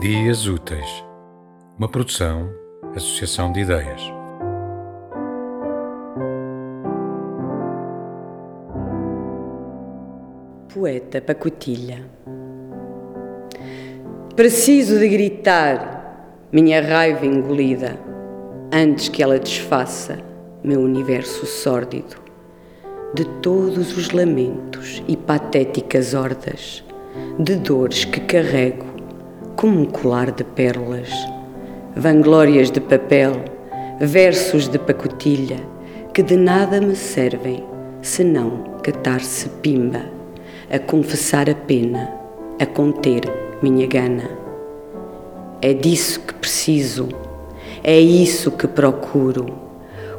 Dias Úteis, uma produção, associação de ideias. Poeta Pacotilha. Preciso de gritar minha raiva engolida antes que ela desfaça meu universo sórdido. De todos os lamentos e patéticas hordas de dores que carrego como um colar de pérolas, vanglórias de papel, versos de pacotilha que de nada me servem senão catar-se pimba, a confessar a pena, a conter minha gana. É disso que preciso, é isso que procuro,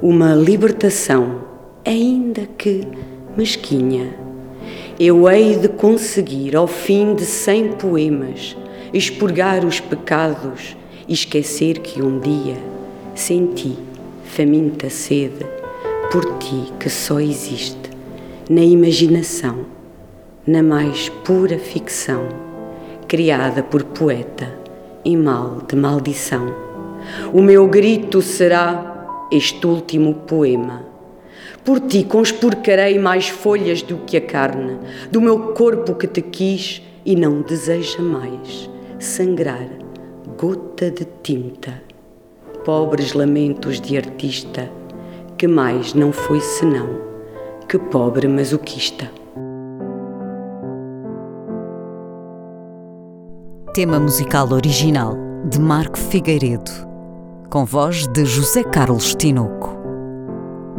uma libertação, ainda que mesquinha. Eu hei de conseguir, ao fim de cem poemas, expurgar os pecados e esquecer que um dia senti faminta sede por ti que só existe na imaginação, na mais pura ficção, criada por poeta em mal de maldição. O meu grito será este último poema. Por ti conspurcarei mais folhas do que a carne, do meu corpo que te quis e não deseja mais sangrar gota de tinta, pobres lamentos de artista que mais não foi senão que pobre masoquista. Tema musical original de Marco Figueiredo, com voz de José Carlos Tinoco.